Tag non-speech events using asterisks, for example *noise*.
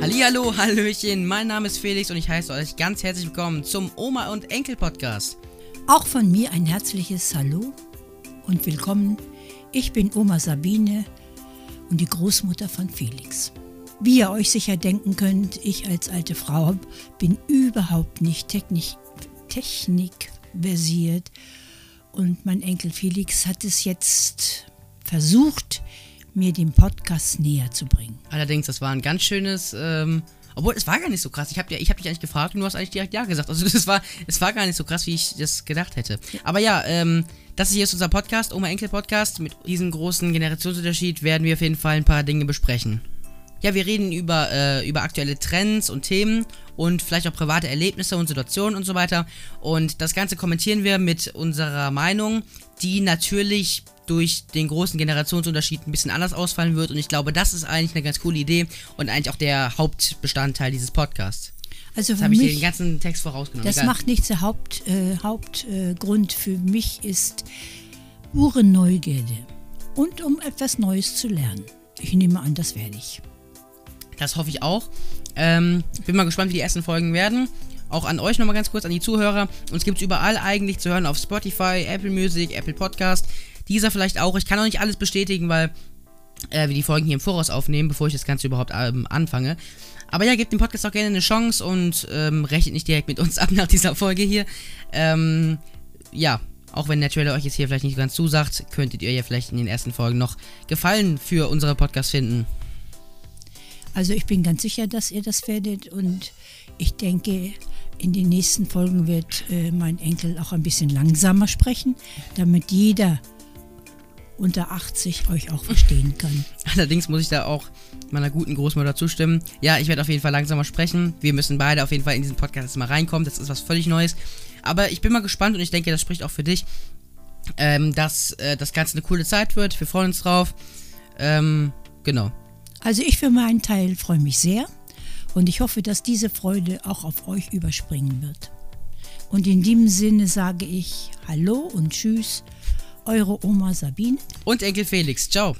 Hallihallo, Hallöchen, mein Name ist Felix und ich heiße euch ganz herzlich willkommen zum Oma und Enkel Podcast. Auch von mir ein herzliches Hallo und willkommen. Ich bin Oma Sabine und die Großmutter von Felix. Wie ihr euch sicher denken könnt, ich als alte Frau bin überhaupt nicht technisch, technikversiert und mein Enkel Felix hat es jetzt versucht, mir den Podcast näher zu bringen. Allerdings, das war ein ganz schönes, ähm, obwohl es war gar nicht so krass. Ich habe ja, hab dich eigentlich gefragt und du hast eigentlich direkt Ja gesagt. Also *laughs* das war, es war gar nicht so krass, wie ich das gedacht hätte. Aber ja, ähm, das hier ist unser Podcast, Oma Enkel Podcast. Mit diesem großen Generationsunterschied werden wir auf jeden Fall ein paar Dinge besprechen. Ja, wir reden über, äh, über aktuelle Trends und Themen und vielleicht auch private Erlebnisse und Situationen und so weiter. Und das Ganze kommentieren wir mit unserer Meinung, die natürlich durch den großen Generationsunterschied ein bisschen anders ausfallen wird. Und ich glaube, das ist eigentlich eine ganz coole Idee und eigentlich auch der Hauptbestandteil dieses Podcasts. Also Jetzt für habe ich dir den ganzen Text vorausgenommen. das Egal. macht nichts. Der Haupt, äh, Hauptgrund für mich ist pure Neugierde und um etwas Neues zu lernen. Ich nehme an, das werde ich. Das hoffe ich auch. Ähm, bin mal gespannt, wie die ersten Folgen werden. Auch an euch nochmal ganz kurz, an die Zuhörer. Uns gibt es überall eigentlich zu hören auf Spotify, Apple Music, Apple Podcast. Dieser vielleicht auch. Ich kann noch nicht alles bestätigen, weil äh, wir die Folgen hier im Voraus aufnehmen, bevor ich das Ganze überhaupt ähm, anfange. Aber ja, gebt dem Podcast auch gerne eine Chance und ähm, rechnet nicht direkt mit uns *laughs* ab nach dieser Folge hier. Ähm, ja, auch wenn der Trailer euch jetzt hier vielleicht nicht ganz zusagt, könntet ihr ja vielleicht in den ersten Folgen noch Gefallen für unsere Podcast finden. Also ich bin ganz sicher, dass ihr das werdet und ich denke, in den nächsten Folgen wird äh, mein Enkel auch ein bisschen langsamer sprechen, damit jeder unter 80 euch auch verstehen *laughs* kann. Allerdings muss ich da auch meiner guten Großmutter zustimmen. Ja, ich werde auf jeden Fall langsamer sprechen. Wir müssen beide auf jeden Fall in diesen Podcast jetzt mal reinkommen. Das ist was völlig Neues. Aber ich bin mal gespannt und ich denke, das spricht auch für dich, ähm, dass äh, das Ganze eine coole Zeit wird. Wir freuen uns drauf. Ähm, genau. Also ich für meinen Teil freue mich sehr und ich hoffe, dass diese Freude auch auf euch überspringen wird. Und in diesem Sinne sage ich Hallo und Tschüss, eure Oma Sabine. Und Enkel Felix. Ciao.